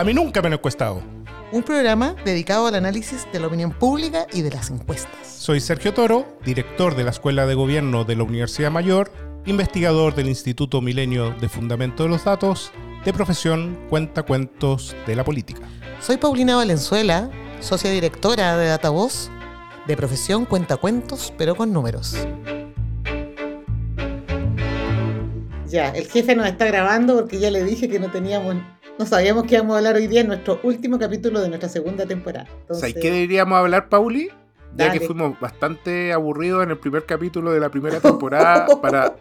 A mí nunca me han encuestado. Un programa dedicado al análisis de la opinión pública y de las encuestas. Soy Sergio Toro, director de la Escuela de Gobierno de la Universidad Mayor, investigador del Instituto Milenio de Fundamento de los Datos, de profesión cuenta cuentos de la política. Soy Paulina Valenzuela, socia directora de Datavoz, de profesión cuenta cuentos, pero con números. Ya, el jefe nos está grabando porque ya le dije que no teníamos, no sabíamos que íbamos a hablar hoy día en nuestro último capítulo de nuestra segunda temporada. Entonces, ¿qué deberíamos hablar, Pauli? Ya que fuimos bastante aburridos en el primer capítulo de la primera temporada para,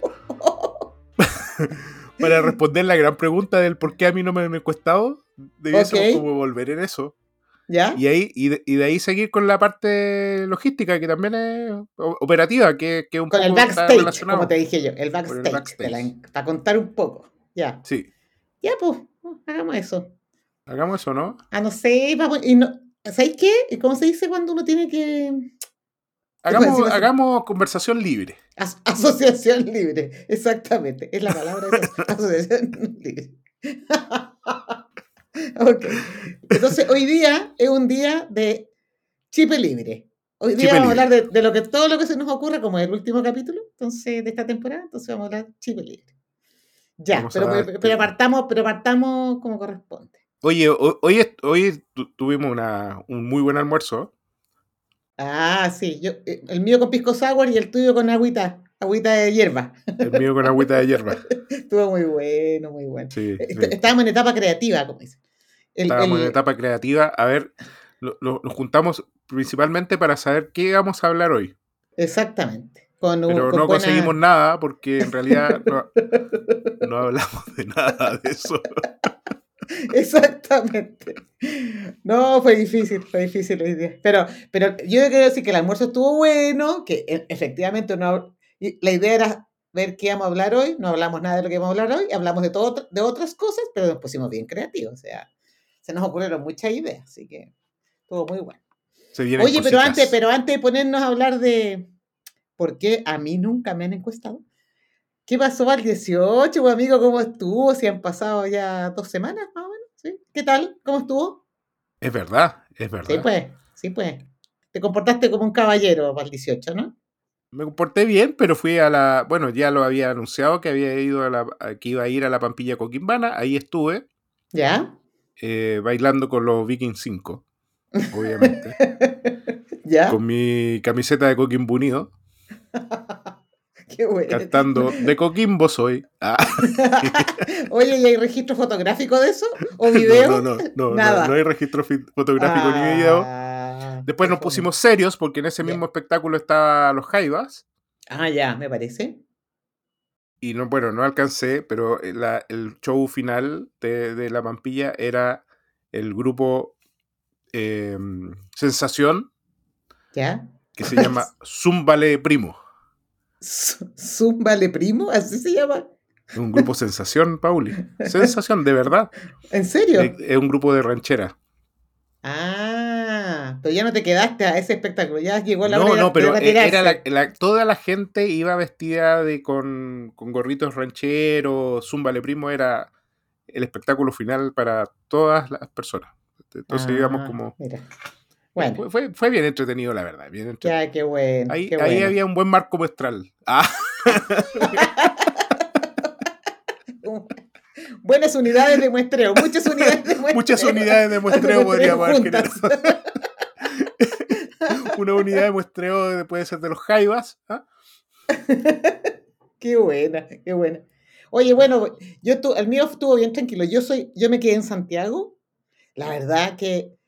para responder la gran pregunta del por qué a mí no me han encuestado, debiésemos como volver en eso. ¿Ya? Y, ahí, y, de, ahí seguir con la parte logística, que también es operativa, que, que un con el backstage, como te dije yo, el backstage, para contar un poco. Ya. Sí. Ya, pues, hagamos eso. Hagamos eso, ¿no? Ah, no sé, vamos, y no, ¿sabéis qué? ¿Cómo se dice cuando uno tiene que... Hagamos, hagamos conversación libre. asociación libre, exactamente. Es la palabra. asociación libre. ok. Entonces, hoy día es un día de chip libre. Hoy día vamos a hablar de, lo que, todo lo que se nos ocurre, como el último capítulo entonces, de esta temporada. Entonces, vamos a hablar chip libre. Ya, pero, pero, partamos, pero partamos como corresponde. Oye, hoy, hoy tuvimos una, un muy buen almuerzo. Ah, sí. Yo, eh, el mío con pisco sour y el tuyo con agüita. Agüita de hierba. El mío con agüita de hierba. Estuvo muy bueno, muy bueno. Sí, Estábamos en etapa creativa, como dicen. Estábamos en etapa creativa. A ver, nos juntamos principalmente para saber qué vamos a hablar hoy. Exactamente. Pero no conseguimos nada porque en realidad no, hablamos de nada de eso. Exactamente. No, fue difícil, fue difícil hoy día. Pero, pero yo quiero decir que el almuerzo estuvo bueno, que e, efectivamente no, la idea era ver qué íbamos a hablar hoy. No hablamos nada de lo que íbamos a hablar hoy, hablamos de, todo, de otras cosas, pero nos pusimos bien creativos. O sea, se nos ocurrieron muchas ideas, así que estuvo muy bueno. Oye, pero antes, pero antes de ponernos a hablar de por qué a mí nunca me han encuestado. ¿Qué pasó al 18, amigo? ¿Cómo estuvo? Si han pasado ya dos semanas más o menos. ¿sí? ¿Qué tal? ¿Cómo estuvo? Es verdad, es verdad. Sí, pues, sí, pues. Te comportaste como un caballero para el 18, ¿no? Me comporté bien, pero fui a la. Bueno, ya lo había anunciado que había ido a la. que iba a ir a la Pampilla Coquimbana. Ahí estuve. ¿Ya? Eh, bailando con los Vikings 5, obviamente. ¿Ya? Con mi camiseta de Coquimbo Unido. Qué bueno. Cantando de Coquimbo soy. Ah. Oye, ¿y hay registro fotográfico de eso? ¿O video? No, no, no, Nada. no, hay registro fotográfico ni video. Ah, Después nos pusimos serios porque en ese mismo espectáculo estaban los Jaivas. Ah, ya, me parece. Y no, bueno, no alcancé, pero el show final de, La Pampilla era el grupo em, Sensación. ¿Ya? Que se llama Zumbale Primo. ¿Zumbale Primo? ¿Así se llama? Un grupo sensación, Pauli. Sensación, de verdad. ¿En serio? Es, un grupo de ranchera. Ah, pero ya no te quedaste a ese espectáculo, ya llegó la no, hora No, no, pero e, era toda la gente iba vestida de con, gorritos rancheros, Zumbale Primo era el espectáculo final para todas las personas. Entonces íbamos ah, como... Bueno. Fue, bien entretenido, la verdad. Bien Ya, qué bueno. Ahí, había un buen marco muestral. Ah. Buenas unidades de muestreo, muchas unidades de muestreo. Muchas unidades de muestreo podríamos haber Una unidad de muestreo puede ser de los jaivas. ¿ah? qué buena, qué buena. Oye, bueno, yo el mío estuvo bien tranquilo. Yo soy, yo me quedé en Santiago. La verdad que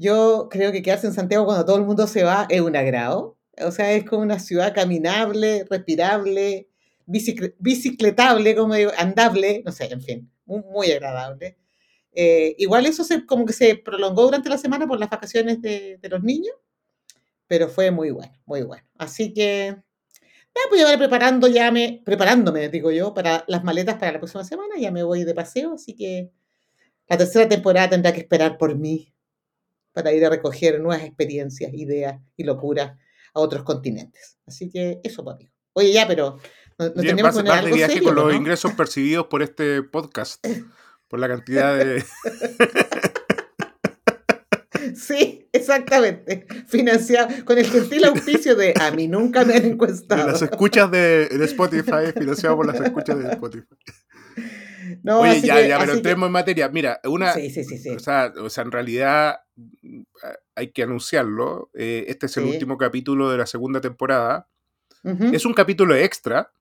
yo creo que quedarse en Santiago cuando todo el mundo se va es un agrado. O sea, es como una ciudad caminable, respirable, bicicletable, como digo, andable, no sé, en fin, muy, agradable. Eh, igual eso se, como que se prolongó durante la semana por las vacaciones de, los niños, pero fue muy bueno, muy bueno. Así que, pues ya voy preparando, ya me, preparándome, digo yo, para las maletas para la próxima semana, ya me voy de paseo, así que la tercera temporada tendrá que esperar por mí para ir a recoger nuevas experiencias, ideas y locuras a otros continentes. Así que eso, papi. Oye, ya, pero no, tenemos que poner algo viaje con los ingresos percibidos por este podcast. por la cantidad de... Sí, exactamente. Financiado con el gentil auspicio de a mí nunca me han encuestado. las escuchas de, Spotify, financiado por las escuchas de Spotify. No, Oye, ya, ya, pero entremos en materia. Mira, una. Sí, sí, sí, O, sea, o sea, en realidad mm, hay que anunciarlo. Eh, este es el último capítulo de la segunda temporada. Es un capítulo extra.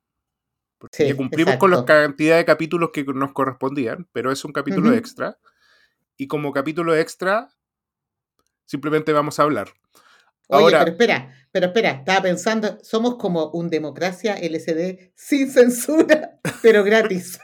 Porque cumplimos con la cantidad de capítulos que nos correspondían, pero es un capítulo extra. Y como capítulo extra, simplemente vamos a hablar. Oye, pero espera, pero espera, estaba pensando, somos como un democracia LCD sin censura, pero gratis.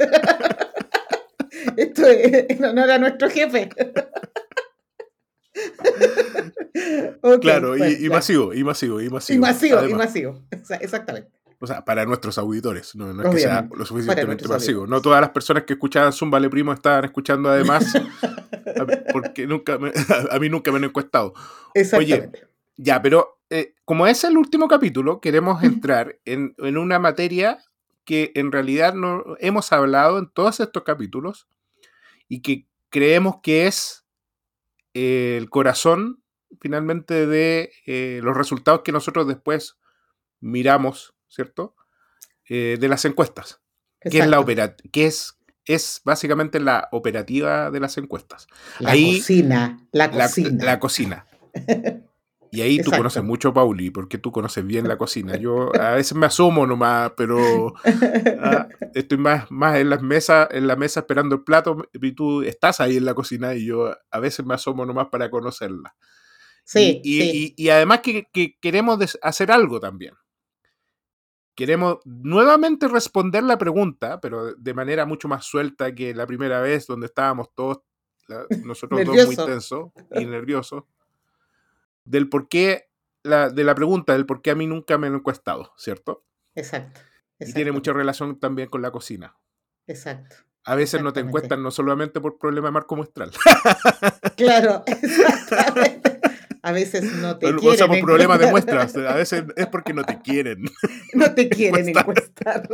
Esto es no era nuestro jefe. claro, y, masivo, y masivo, y masivo. Y masivo, y masivo. Exactamente. O sea, para nuestros auditores, no, es que sea lo suficientemente masivo. No todas las personas que escuchaban Zumba Le Primo estaban escuchando además, porque nunca a mí nunca me han encuestado. Exactamente. Oye, ya, pero eh, como es el último capítulo, queremos entrar en, en, una materia que en realidad no hemos hablado en todos estos capítulos y que creemos que es el corazón finalmente de eh, los resultados que nosotros después miramos, ¿cierto? Eh, de las encuestas. Que es, la que es, es básicamente la operativa de las encuestas. La cocina, la cocina. la cocina. Y ahí tú conoces mucho, Pauli, porque tú conoces bien la cocina. Yo a veces me asomo nomás, pero ah, estoy más, más en las mesas, en la mesa esperando el plato, y tú estás ahí en la cocina y yo a veces me asomo nomás para conocerla. Sí. Y, además que, queremos hacer algo también. Queremos nuevamente responder la pregunta, pero de manera mucho más suelta que la primera vez, donde estábamos todos, nosotros dos muy tensos y nerviosos del por qué, la, de la pregunta del por qué a mí nunca me han encuestado, ¿cierto? Exacto. Y tiene mucha relación también con la cocina. Exacto. A veces no te encuestan no solamente por problema de marco muestral. Claro, exactamente. A veces no te quieren. O por problemas de muestras. A veces es porque no te quieren. No te quieren encuestar.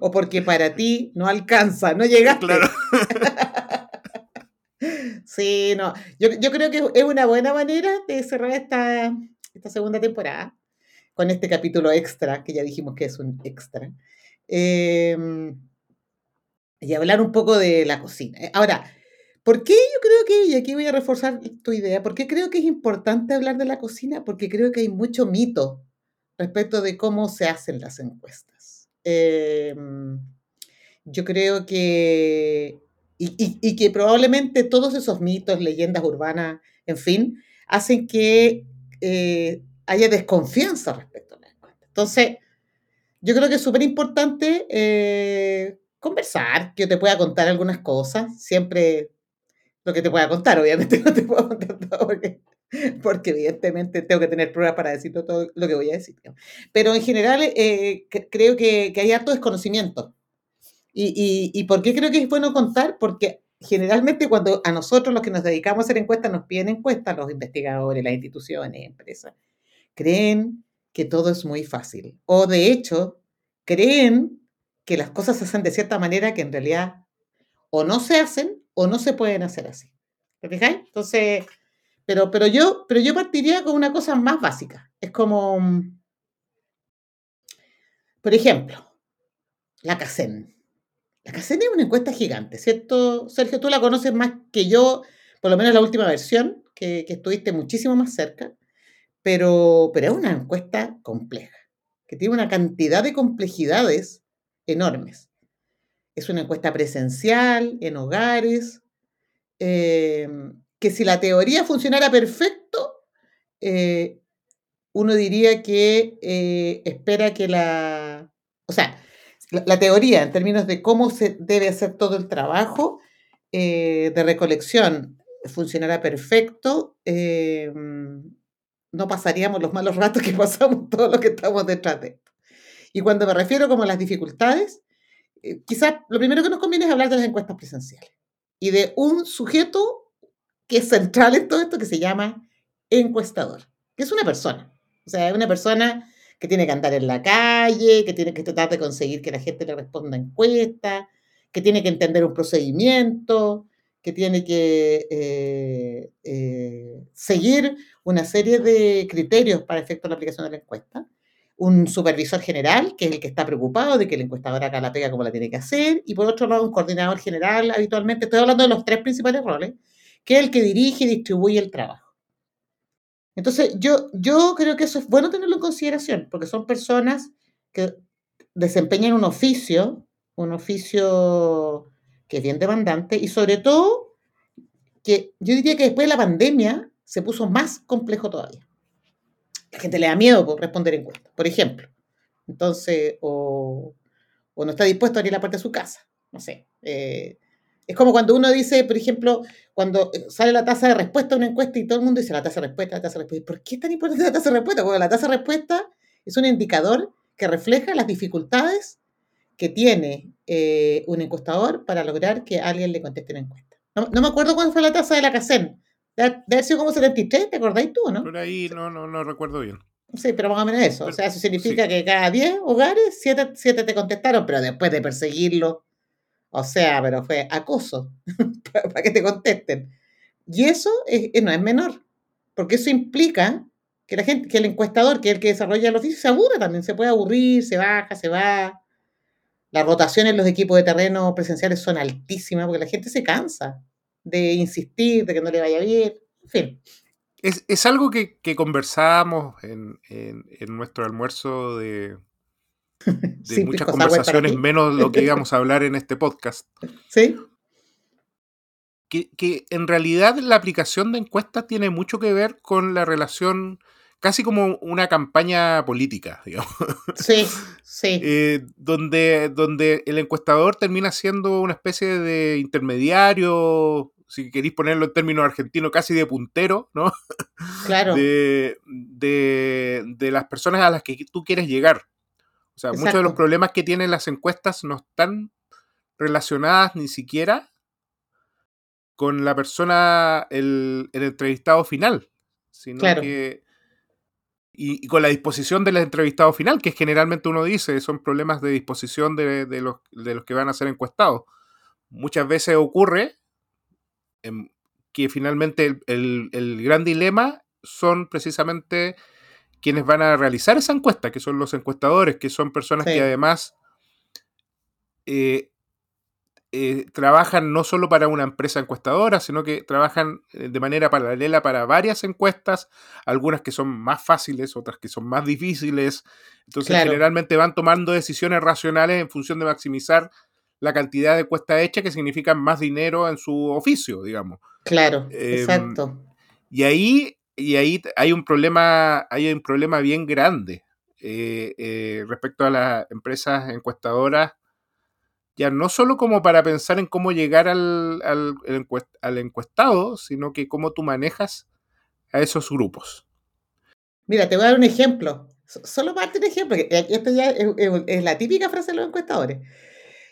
O porque para ti no alcanza, no llegaste. Claro. Sí, no. Yo, creo que es una buena manera de cerrar esta, esta segunda temporada con este capítulo extra, que ya dijimos que es un extra. Em, y hablar un poco de la cocina. Ahora, ¿por qué yo creo que, y aquí voy a reforzar tu idea, ¿por qué creo que es importante hablar de la cocina? Porque creo que hay mucho mito respecto de cómo se hacen las encuestas. Em, yo creo que y, que probablemente todos esos mitos, leyendas urbanas, en fin, hacen que eh, haya desconfianza respecto a la encuesta. Entonces, yo creo que es súper importante eh, conversar, que yo te pueda contar algunas cosas, siempre lo que te pueda contar, obviamente no te puedo contar todo porque, evidentemente tengo que tener pruebas para decir todo lo que voy a decir. Pero en general eh, creo que, que hay harto desconocimiento y, y, por qué creo que es bueno contar? Porque generalmente cuando a nosotros los que nos dedicamos a hacer encuestas nos piden encuestas, los investigadores, las instituciones, empresas, creen que todo es muy fácil. O de hecho, creen que las cosas se hacen de cierta manera que en realidad o no se hacen o no se pueden hacer así. ¿Te fijáis? Entonces, pero, pero, yo, pero yo partiría con una cosa más básica. Es como, por ejemplo, la CACEN. La CACEN es una encuesta gigante, ¿cierto? Sergio, tú la conoces más que yo, por lo menos la última versión, que, estuviste muchísimo más cerca, pero, pero es una encuesta compleja, que tiene una cantidad de complejidades enormes. Es una encuesta presencial, en hogares, eh, que si la teoría funcionara perfecto, eh, uno diría que eh, espera que la... O sea, la, teoría en términos de cómo se debe hacer todo el trabajo eh, de recolección funcionará perfecto, eh, no pasaríamos los malos ratos que pasamos todos los que estamos detrás de esto. Y cuando me refiero como a las dificultades, eh, quizás lo primero que nos conviene es hablar de las encuestas presenciales y de un sujeto que es central en todo esto que se llama encuestador, que es una persona. O sea, es una persona que tiene que andar en la calle, que tiene que tratar de conseguir que la gente le responda encuestas, que tiene que entender un procedimiento, que tiene que eh, eh, seguir una serie de criterios para efecto de la aplicación de la encuesta. Un supervisor general, que es el que está preocupado de que el encuestador haga la pega como la tiene que hacer. Y por otro lado, un coordinador general, habitualmente, estoy hablando de los tres principales roles, que es el que dirige y distribuye el trabajo. Entonces, yo, yo creo que eso es bueno tenerlo en consideración, porque son personas que desempeñan un oficio, un oficio que es bien demandante y sobre todo que yo diría que después de la pandemia se puso más complejo todavía. La gente le da miedo por responder encuestas, por ejemplo. Entonces, o, no está dispuesto a abrir la puerta de su casa. No sé. Eh, es como cuando uno dice, por ejemplo, cuando sale la tasa de respuesta a una encuesta y todo el mundo dice la tasa de respuesta, la tasa de respuesta. ¿Por qué es tan importante la tasa de respuesta? Bueno, la tasa de respuesta es un indicador que refleja las dificultades que tiene eh, un encuestador para lograr que alguien le conteste una encuesta. No, me acuerdo cuándo fue la tasa de la CACEN. Debe haber sido como 73, ¿te acordáis tú, no? Por ahí no, no, no recuerdo bien. Sí, pero más o menos eso. o sea, eso significa que cada 10 hogares, 7, te contestaron, pero después de perseguirlo, o sea, pero fue acoso para que te contesten. Y eso no es menor, porque eso implica que la gente, que el encuestador, que es el que desarrolla el oficio, se aburre también, se puede aburrir, se baja, se va. Las rotaciones en los equipos de terreno presenciales son altísimas porque la gente se cansa de insistir, de que no le vaya bien, en fin. Es, algo que, que conversábamos en, nuestro almuerzo de, de muchas conversaciones, menos lo que íbamos a hablar en este podcast. Sí. Que, que, en realidad la aplicación de encuestas tiene mucho que ver con la relación casi como una campaña política, digamos. Sí, sí. Eh, donde, donde el encuestador termina siendo una especie de intermediario, si queréis ponerlo en términos argentinos, casi de puntero, ¿no? Claro. De, las personas a las que tú quieres llegar. O sea, muchos de los problemas que tienen las encuestas no están relacionadas ni siquiera con la persona, el, el entrevistado final, sino que y, con la disposición del entrevistado final, que generalmente uno dice, son problemas de disposición de, los, que van a ser encuestados. Muchas veces ocurre que finalmente el, gran dilema son precisamente quienes van a realizar esa encuesta, que son los encuestadores, que son personas que además eh, eh, trabajan no solo para una empresa encuestadora, sino que trabajan eh, de manera paralela para varias encuestas, algunas que son más fáciles, otras que son más difíciles. Entonces, generalmente van tomando decisiones racionales en función de maximizar la cantidad de encuestas hechas, que significan más dinero en su oficio, digamos. Claro, em, exacto. Y ahí, y ahí hay un problema, hay un problema bien grande eh, respecto a las empresas encuestadoras ya no solo como para pensar en cómo llegar al, al, encuestado, sino que cómo tú manejas a esos grupos. Mira, te voy a dar un ejemplo. Solo parte un ejemplo, esto ya es, la típica frase de los encuestadores.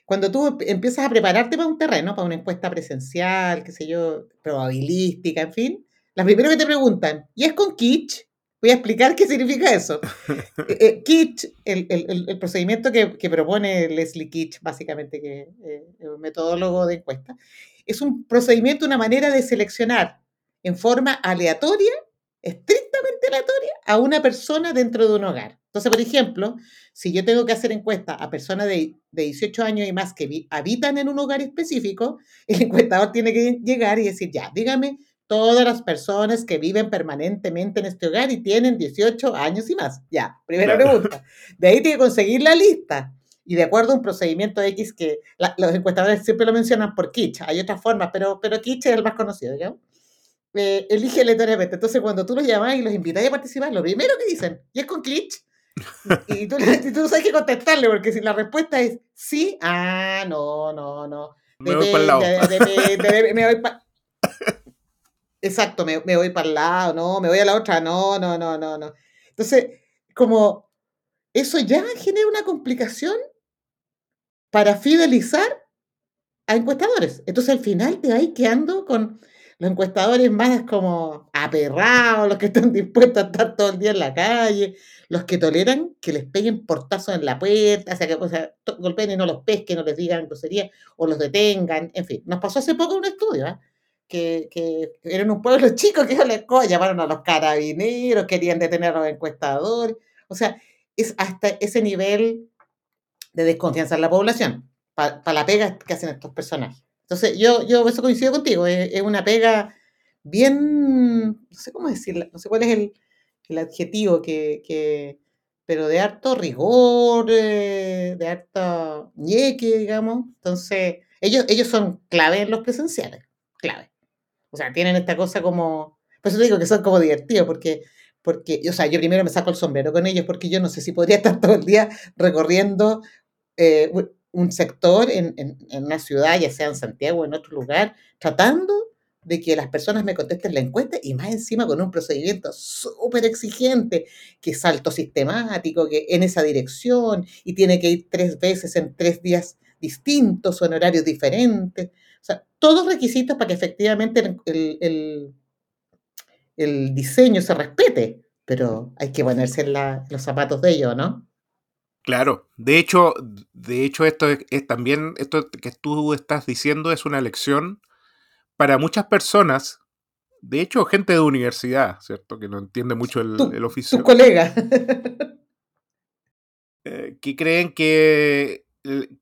Cuando tú empiezas a prepararte para un terreno, para una encuesta presencial, qué sé yo, probabilística, en fin, las primero que te preguntan, ¿y es con Kitsch? Voy a explicar qué significa eso. Eh, eh, Kitsch, el, procedimiento que, propone Leslie Kitsch, básicamente, que eh, es un metodólogo de encuesta, es un procedimiento, una manera de seleccionar en forma aleatoria, estrictamente aleatoria, a una persona dentro de un hogar. Entonces, por ejemplo, si yo tengo que hacer encuesta a personas de, de 18 años y más que habitan en un hogar específico, el encuestador tiene que llegar y decir, ya, dígame todas las personas que viven permanentemente en este hogar y tienen 18 años y más. Ya, primera pregunta. De ahí tiene que conseguir la lista. Y de acuerdo a un procedimiento X que los encuestadores siempre lo mencionan por Kitsch, hay otras formas, pero, pero Kitsch es el más conocido, ¿ya? Eh, elige aleatoriamente. Entonces, cuando tú los llamas y los invitas a participar, lo primero que dicen, ¿y es con Kitsch? Y tú, tú sabes que contestarle, porque si la respuesta es sí, ah, no, no, no. Me voy para el lado. me voy para Exacto, me, voy para el lado, no, me voy a la otra, no, no, no, no, no. Entonces, como eso ya genera una complicación para fidelizar a encuestadores. Entonces, al final te vas quedando con los encuestadores más como, aperrados, los que están dispuestos a estar todo el día en la calle, los que toleran que les peguen portazos en la puerta, o sea, que golpeen y no los pesquen, no les digan grosería, o los detengan, en fin. Nos pasó hace poco un estudio, ¿eh? Que, que eran un pueblo chico que les llamaron a los carabineros, querían detener a los encuestadores, o sea, es hasta ese nivel de desconfianza en la población, para la pega que hacen estos personajes. Entonces, yo, yo eso coincido contigo, es, una pega bien, no sé cómo decirlo, no sé cuál es el, el adjetivo que, que, pero de harto rigor, eh, de harto ñeque, digamos. Entonces, ellos, ellos son clave en los presenciales, clave. O sea, tienen esta cosa como, por eso digo que son como divertidos, porque, porque, o sea, yo primero me saco el sombrero con ellos, porque yo no sé si podría estar todo el día recorriendo eh, un sector en, en, en, una ciudad, ya sea en Santiago o en otro lugar, tratando de que las personas me contesten la encuesta y más encima con un procedimiento súper exigente, que es alto sistemático, que en esa dirección y tiene que ir tres veces en tres días distintos o en horarios diferentes. Todos requisitos para que efectivamente el, el, el diseño se respete, pero hay que ponerse en, la, en los zapatos de ellos, ¿no? Claro, de hecho, de hecho esto es, es, también, esto que tú estás diciendo es una lección para muchas personas, de hecho gente de universidad, ¿cierto? Que no entiende mucho el, tu, el oficio. Tu colega. eh, que creen que,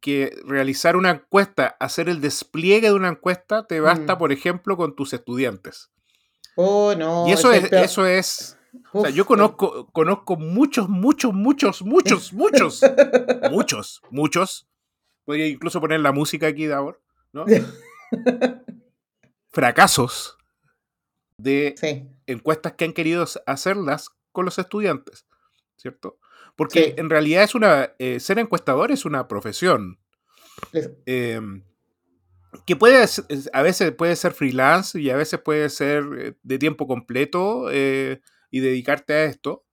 que realizar una encuesta, hacer el despliegue de una encuesta, te basta, mm. por ejemplo, con tus estudiantes. Oh, no. Y eso es, eso es Uf, o sea, yo conozco, conozco muchos, muchos, muchos, muchos, muchos, muchos, muchos. Podría incluso poner la música aquí de ahora, ¿no? Fracasos de sí. encuestas que han querido hacerlas con los estudiantes, ¿cierto? Porque sí. en realidad es una. Eh, ser encuestador es una profesión. Eh, que puede, a veces puede ser freelance y a veces puede ser eh, de tiempo completo. Eh, y dedicarte a esto,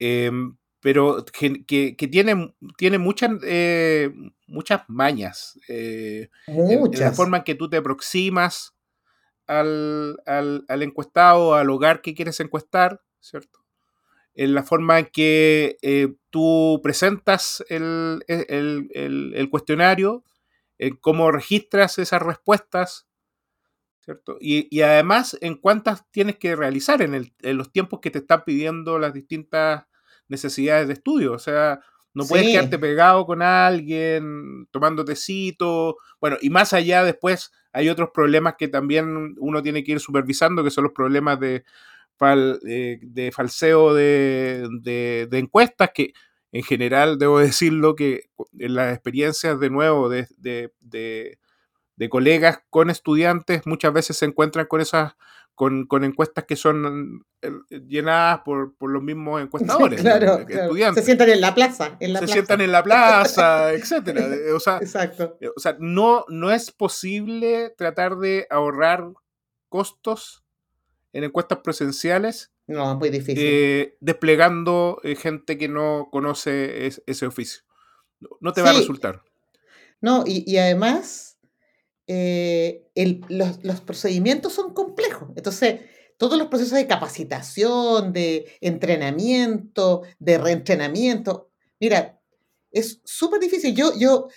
eh, pero que, que, que, tiene, tiene muchas, muchas mañas. Muchas. En, en, la forma en que tú te aproximas al, al, al, encuestado, al hogar que quieres encuestar, ¿cierto? En la forma en que eh, tú presentas el, el, el cuestionario, en cómo registras esas respuestas, ¿cierto? Y, y, además, en cuántas tienes que realizar en, el, en, los tiempos que te están pidiendo las distintas necesidades de estudio. O sea, no puedes sí. quedarte pegado con alguien, tomando tecito. Bueno, y más allá, después hay otros problemas que también uno tiene que ir supervisando, que son los problemas de, fal, de, de falseo de, de, de, encuestas, que en general, debo decirlo, que en las experiencias de nuevo de, de de colegas con estudiantes muchas veces se encuentran con esas con, con encuestas que son eh, llenadas por, por los mismos encuestadores claro, claro. estudiantes se sientan en la plaza en la se plaza. sientan en la plaza etcétera o sea, Exacto. o sea no no es posible tratar de ahorrar costos en encuestas presenciales no muy difícil eh, desplegando eh, gente que no conoce es, ese oficio no te sí. va a resultar no y, y además eh, el, los, los, procedimientos son complejos. Entonces, todos los procesos de capacitación, de entrenamiento, de reentrenamiento, mira, es súper difícil. Yo, yo,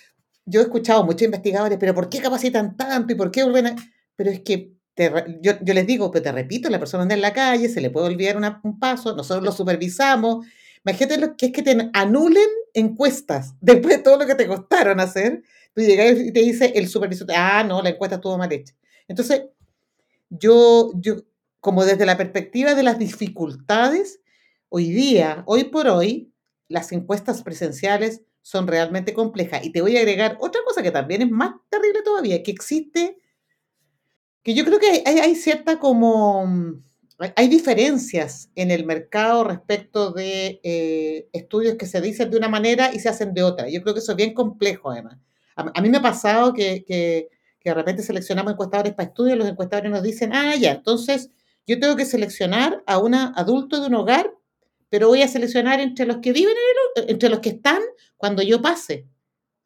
yo he escuchado muchos investigadores, pero ¿por qué capacitan tanto y por qué ordenan? Pero es que te, yo, yo, les digo, pero te repito, la persona anda en la calle, se le puede olvidar una, un paso, nosotros lo supervisamos. Imagínate lo que es que te anulen encuestas después de todo lo que te costaron hacer tú llegas y te dice el supervisor, ah, no, la encuesta estuvo mal hecha. Entonces, yo, yo, como desde la perspectiva de las dificultades, hoy día, hoy por hoy, las encuestas presenciales son realmente complejas. Y te voy a agregar otra cosa que también es más terrible todavía, que existe, que yo creo que hay, hay cierta como, hay diferencias en el mercado respecto de eh, estudios que se dicen de una manera y se hacen de otra. Yo creo que eso es bien complejo además. A, a mí me ha pasado que, que, de repente seleccionamos encuestadores para estudios, los encuestadores nos dicen, ah, ya, entonces yo tengo que seleccionar a un adulto de un hogar, pero voy a seleccionar entre los que viven, en el, entre los que están cuando yo pase.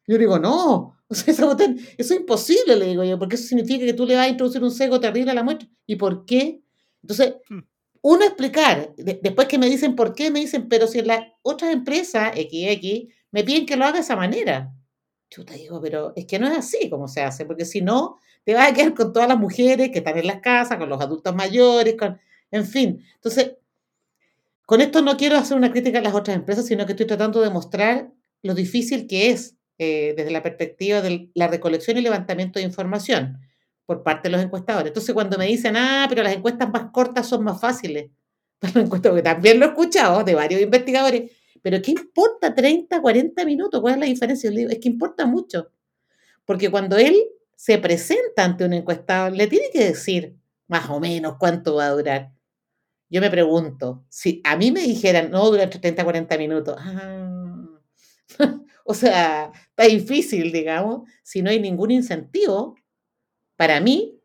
Yo digo, no, o sea, eso, eso, es imposible, le digo yo, porque eso significa que tú le vas a introducir un sesgo terrible a la muestra. ¿Y por qué? Entonces, Hmm. uno explicar, de- después que me dicen por qué, me dicen, pero si en las otras empresas, XX, me piden que lo haga de esa manera. Chuta, digo, pero es que no es así como se hace, porque si no, te vas a quedar con todas las mujeres que están en las casas, con los adultos mayores, con, en fin. Entonces, con esto no quiero hacer una crítica a las otras empresas, sino que estoy tratando de mostrar lo difícil que es eh, desde la perspectiva de la recolección y levantamiento de información por parte de los encuestadores. Entonces, cuando me dicen, ah, pero las encuestas más cortas son más fáciles, que también lo he escuchado de varios investigadores, pero ¿qué importa 30, 40 minutos? ¿Cuál es la diferencia? Es que importa mucho, porque cuando él se presenta ante un encuestador, le tiene que decir más o menos cuánto va a durar. Yo me pregunto, si a mí me dijeran, no, dura entre 30 a 40 minutos, ah, o sea, está difícil, digamos, si no hay ningún incentivo para mí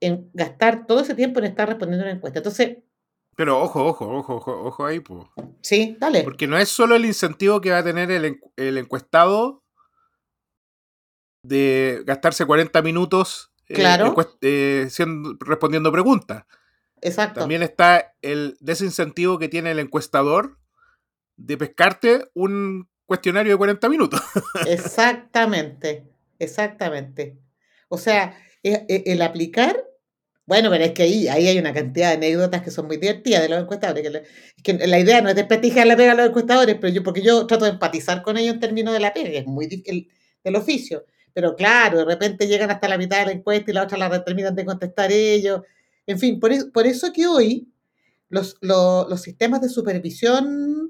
en gastar todo ese tiempo en estar respondiendo una encuesta. Entonces, Pero ojo, ojo, ojo, ojo, ojo ahí, pues. sí, dale. Porque no es solo el incentivo que va a tener el, encu- el encuestado de gastarse 40 minutos eh, Claro. eh, siendo- respondiendo preguntas. Exacto. También está el desincentivo que tiene el encuestador de pescarte un cuestionario de 40 minutos. Exactamente, exactamente. O sea, e- e- el aplicar, bueno, pero es que ahí, ahí hay una cantidad de anécdotas que son muy divertidas de los encuestadores. Que, que la idea no es desprestigiar la pega a los encuestadores, pero yo, porque yo trato de empatizar con ellos en términos de la pega, es muy el- del oficio. Pero claro, de repente llegan hasta la mitad de la encuesta y la otra la terminan de contestar ellos. En fin, por eso, por eso que hoy los, lo- los sistemas de supervisión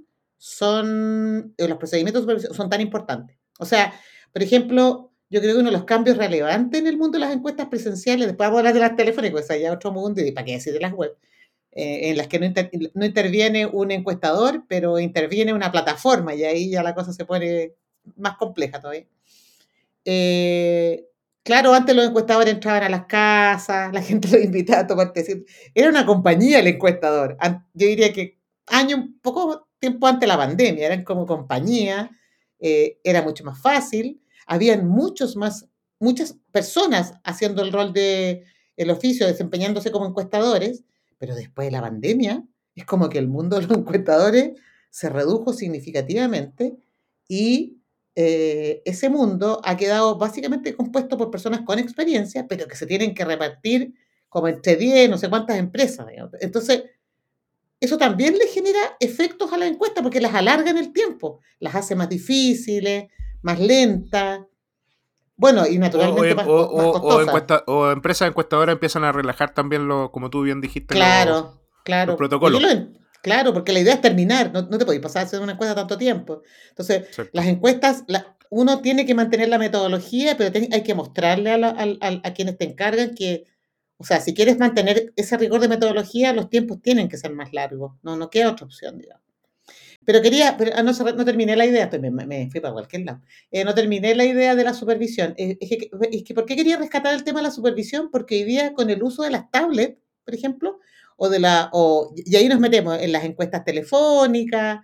son, eh, los procedimientos de supervisión son tan importantes. O sea, por ejemplo, yo creo que uno de los cambios relevantes en el mundo de las encuestas presenciales, después vamos a hablar de las telefónicas, es otro mundo, y para qué decir de las web, eh, en las que no, no interviene un encuestador, pero interviene una plataforma, y ahí ya la cosa se pone más compleja todavía. Eh, claro, antes los encuestadores entraban a las casas, la gente los invitaba a tomar té. Era una compañía el encuestador. Yo diría que año, un poco tiempo antes de la pandemia, eran como compañía, eh, era mucho más fácil, habían muchos más, muchas personas haciendo el rol de el oficio, desempeñándose como encuestadores, pero después de la pandemia es como que el mundo de los encuestadores se redujo significativamente y eh, ese mundo ha quedado básicamente compuesto por personas con experiencia, pero que se tienen que repartir como entre 10, no sé cuántas empresas. digamos. Entonces, eso también le genera efectos a la encuesta porque las alarga en el tiempo, las hace más difíciles, más lentas. Bueno, y o- naturalmente más, o- más o- o costosas. encuesta- o empresas encuestadoras empiezan a relajar también, lo, como tú bien dijiste, los- Claro, claro. los protocolos. Lo en- claro, porque la idea es terminar, no, no te podéis pasar a hacer una encuesta tanto tiempo. Entonces, las encuestas, la- uno tiene que mantener la metodología, pero hay que mostrarle a, la- a quienes te encargan que, o sea, si quieres mantener ese rigor de metodología, los tiempos tienen que ser más largos. No, no queda otra opción, digamos. Pero quería, pero ah, no, terminé la idea, me fui para cualquier lado. Eh, no terminé la idea de la supervisión. Eh, es, que, es que, ¿por qué quería rescatar el tema de la supervisión? Porque hoy día con el uso de las tablets, por ejemplo, o de la, o, y ahí nos metemos en las encuestas telefónicas,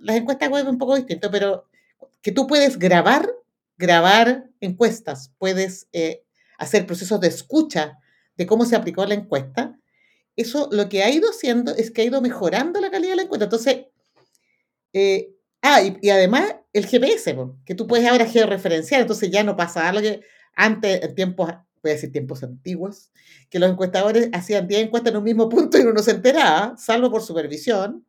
las encuestas web es un poco distinto, pero que tú puedes grabar, grabar encuestas, puedes eh, hacer procesos de escucha de cómo se aplicó la encuesta. Eso lo que ha ido haciendo es que ha ido mejorando la calidad de la encuesta. Entonces, eh, ah, y, y además el GPS, que tú puedes ahora georreferenciar, entonces ya no pasa lo que antes, en tiempos, voy a decir tiempos antiguos, que los encuestadores hacían 10 encuestas en un mismo punto y uno no se enteraba, salvo por supervisión,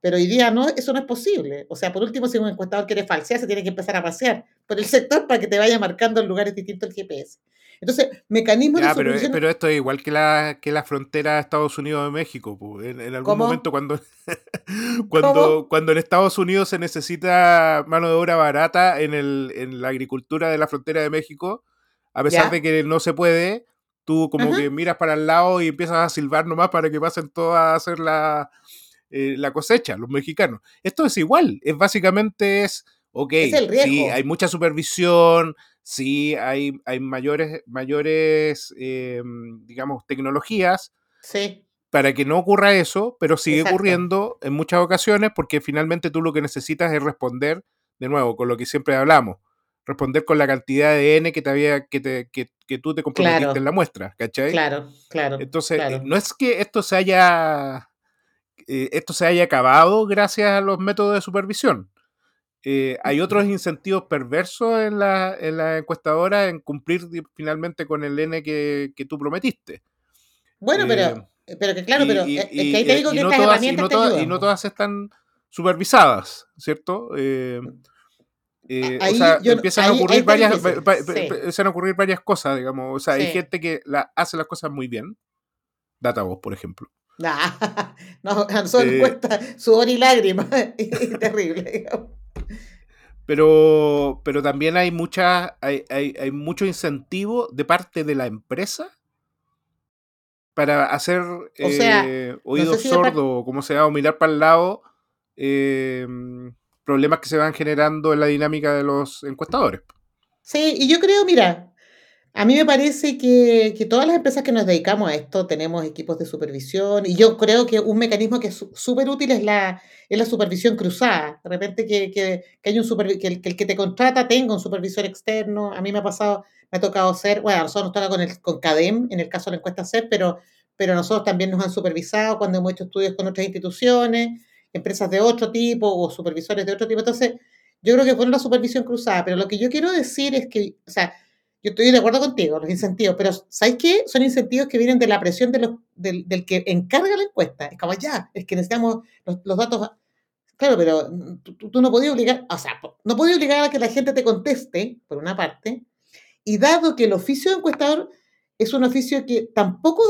pero hoy día no, eso no es posible. O sea, por último, si un encuestador quiere falsear, se tiene que empezar a pasear por el sector para que te vaya marcando en lugares distintos el GPS. Entonces, mecanismos Ya, de pero, supervisión... pero esto es igual que la, que la frontera de Estados Unidos de México. En, en algún ¿Cómo? momento cuando, cuando, cuando en Estados Unidos se necesita mano de obra barata en, el, en la agricultura de la frontera de México, a pesar ¿Ya? de que no se puede, tú como Ajá. que miras para el lado y empiezas a silbar nomás para que pasen todos a hacer la, eh, la cosecha, los mexicanos. Esto es igual, es básicamente es, ok, Es el sí, hay mucha supervisión, sí, hay, hay mayores, mayores eh, digamos, tecnologías Sí, para que no ocurra eso, pero sigue Exacto. ocurriendo en muchas ocasiones porque finalmente tú lo que necesitas es responder, de nuevo, con lo que siempre hablamos, responder con la cantidad de N que, te había, que, te, que, que tú te comprometiste Claro. en la muestra, ¿cachai? Claro, claro. Entonces, claro. eh, no es que esto se haya eh, esto se haya acabado gracias a los métodos de supervisión. Eh, hay otros incentivos perversos en la, en la encuestadora en cumplir finalmente con el N que, que tú prometiste. Bueno, Eh, pero, pero que claro, y- pero y- es que ahí te y- digo que no estas todas- y herramientas no todas- y no todas están supervisadas, ¿cierto? Eh, eh, o Ahí sea, yo- empiezan a ahí- ahí ocurrir varias difícil, va- va- sí. empiezan a ocurrir varias cosas, digamos. O sea, hay gente que la, hace las cosas muy bien. Datavoz, por ejemplo. Nah, no, son Eh, sudor y lágrimas. terrible. digamos. Pero, pero también hay mucha, hay, hay, hay mucho incentivo de parte de la empresa para hacer sea, eh, oídos sé si sordos, o como se llama, o mirar para el lado, eh, problemas que se van generando en la dinámica de los encuestadores. Sí, y yo creo, mira, a mí me parece que, que todas las empresas que nos dedicamos a esto tenemos equipos de supervisión y yo creo que un mecanismo que es súper útil es la, es la supervisión cruzada. De repente que, que, que hay un supervi- que, el, que el que te contrata tenga un supervisor externo. A mí me ha pasado, me ha tocado ser, bueno, nosotros nos toca con, el, con CADEM, en el caso de la encuesta CEP, pero, pero nosotros también nos han supervisado cuando hemos hecho estudios con otras instituciones, empresas de otro tipo o supervisores de otro tipo. Entonces, yo creo que fue una supervisión cruzada, pero lo que yo quiero decir es que, o sea, yo estoy de acuerdo contigo, los incentivos, pero ¿sabes qué? Son incentivos que vienen de la presión de los, del, del que encarga la encuesta. Es como, ya, es que necesitamos los, los datos. Claro, pero tú, tú no podías obligar, o sea, no podías obligar a que la gente te conteste, por una parte, y dado que el oficio de encuestador es un oficio que tampoco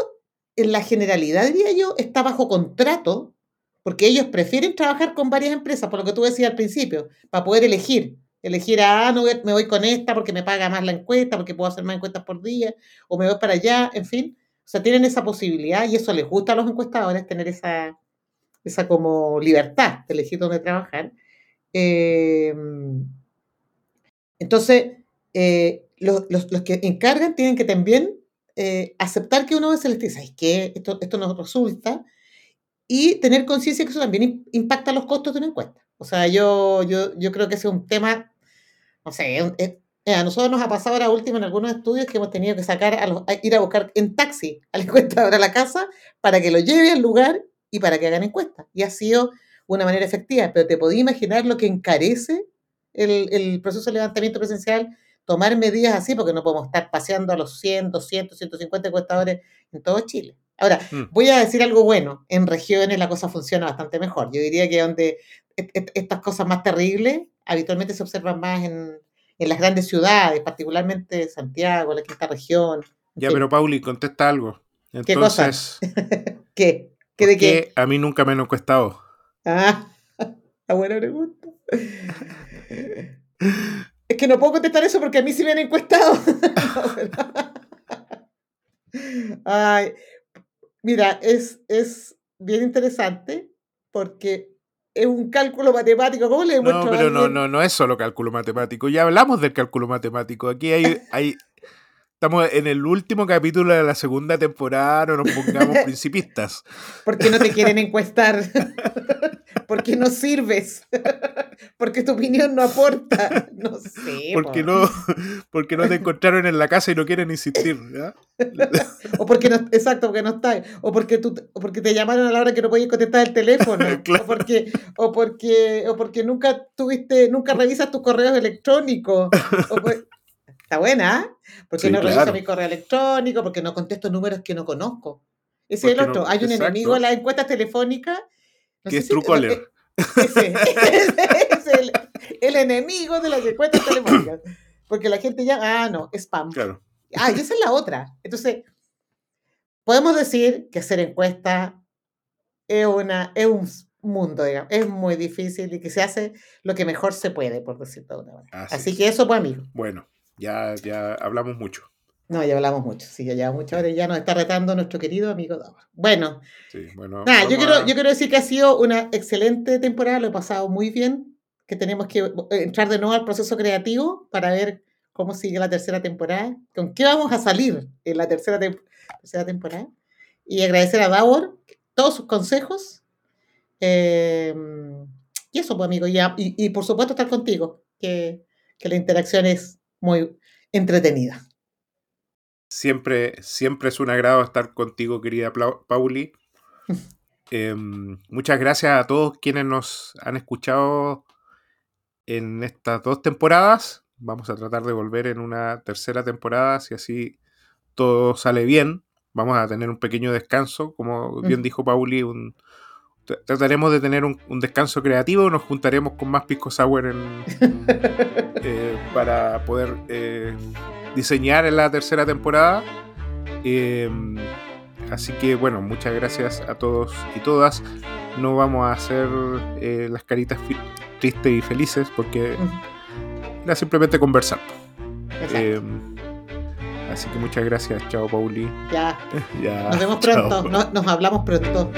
en la generalidad, diría yo, está bajo contrato, porque ellos prefieren trabajar con varias empresas, por lo que tú decías al principio, para poder elegir. Elegir a, ah, no, me voy con esta porque me paga más la encuesta, porque puedo hacer más encuestas por día, o me voy para allá, en fin. O sea, tienen esa posibilidad y eso les gusta a los encuestadores, tener esa, esa como libertad de elegir dónde trabajar. Eh, entonces, eh, los, los, los, que encargan tienen que también eh, aceptar que uno les dice, ¿sabes qué? Esto, esto nos resulta, y tener conciencia que eso también impacta los costos de una encuesta. O sea, yo, yo, yo creo que ese es un tema, no sé, es, es, a nosotros nos ha pasado ahora último en algunos estudios que hemos tenido que sacar, a, los, a ir a buscar en taxi a la encuestadora a la casa para que lo lleve al lugar y para que hagan encuestas. Y ha sido una manera efectiva, pero te podías imaginar lo que encarece el, el, proceso de levantamiento presencial, tomar medidas así, porque no podemos estar paseando a los 100, 200, 150 encuestadores en todo Chile. Ahora, mm. voy a decir algo bueno. En regiones la cosa funciona bastante mejor. Yo diría que donde estas cosas más terribles habitualmente se observan más en, en las grandes ciudades, particularmente Santiago, la quinta región. Ya, pero Pauli, contesta algo. Entonces, ¿Qué cosa? ¿Qué? ¿Qué de qué? A mí nunca me han encuestado. Ah, la buena pregunta. Es que no puedo contestar eso porque a mí sí me han encuestado. Ay, mira, es, es bien interesante porque es un cálculo matemático. ¿Cómo le No, pero no, no, no es solo cálculo matemático. Ya hablamos del cálculo matemático. Aquí hay, hay estamos en el último capítulo de la segunda temporada, no nos pongamos principistas. ¿Por qué no te quieren encuestar? ¿Por qué no sirves? Porque tu opinión no aporta. No sé. Porque no, porque no te encontraron en la casa y no quieren insistir. ¿ya? o porque no, exacto, porque no está. O porque, tú, o porque te llamaron a la hora que no podías contestar el teléfono. claro. o, porque, o, porque, o porque nunca tuviste, nunca revisas tus correos electrónicos. Está buena, ¿eh? Porque sí, no claro. reviso mi correo electrónico, porque no contesto números que no conozco. Ese es el otro. No, Hay un exacto. enemigo en las encuestas telefónicas. No que es si, Truecaller. Ese, ese es el, el, enemigo de las encuestas telefónicas. Porque la gente ya, ah, no, spam. Claro. Ah, y esa es la otra. Entonces, podemos decir que hacer encuestas es, una, es un mundo, digamos, es muy difícil y que se hace lo que mejor se puede, por decirlo de una manera. Así, Así que eso, pues, amigo. Bueno, ya, ya hablamos mucho. No, ya hablamos mucho, sí, ya llevamos muchas horas, ya nos está retando nuestro querido amigo Dauer. Bueno, sí, bueno nada, yo quiero, a... yo quiero decir que ha sido una excelente temporada, lo he pasado muy bien, que tenemos que entrar de nuevo al proceso creativo para ver cómo sigue la tercera temporada, con qué vamos a salir en la tercera, te tercera temporada, y agradecer a Davor todos sus consejos, eh, y eso, pues, amigo, y, y, y, por supuesto estar contigo, que, que la interacción es muy entretenida. siempre, siempre es un agrado estar contigo, querida Pauli. Em, muchas gracias a todos quienes nos han escuchado en estas dos temporadas. Vamos a tratar de volver en una tercera temporada, si así todo sale bien. Vamos a tener un pequeño descanso, como bien dijo Pauli, un, trataremos de tener un, descanso creativo, nos juntaremos con más Pisco Sour eh, para poder eh, diseñar en la tercera temporada. Em, así que bueno, muchas gracias a todos y todas. No vamos a hacer eh, las caritas tristes y felices porque era simplemente conversar. Em, así que muchas gracias, chao Pauli. Ya. Nos vemos pronto, nos hablamos pronto.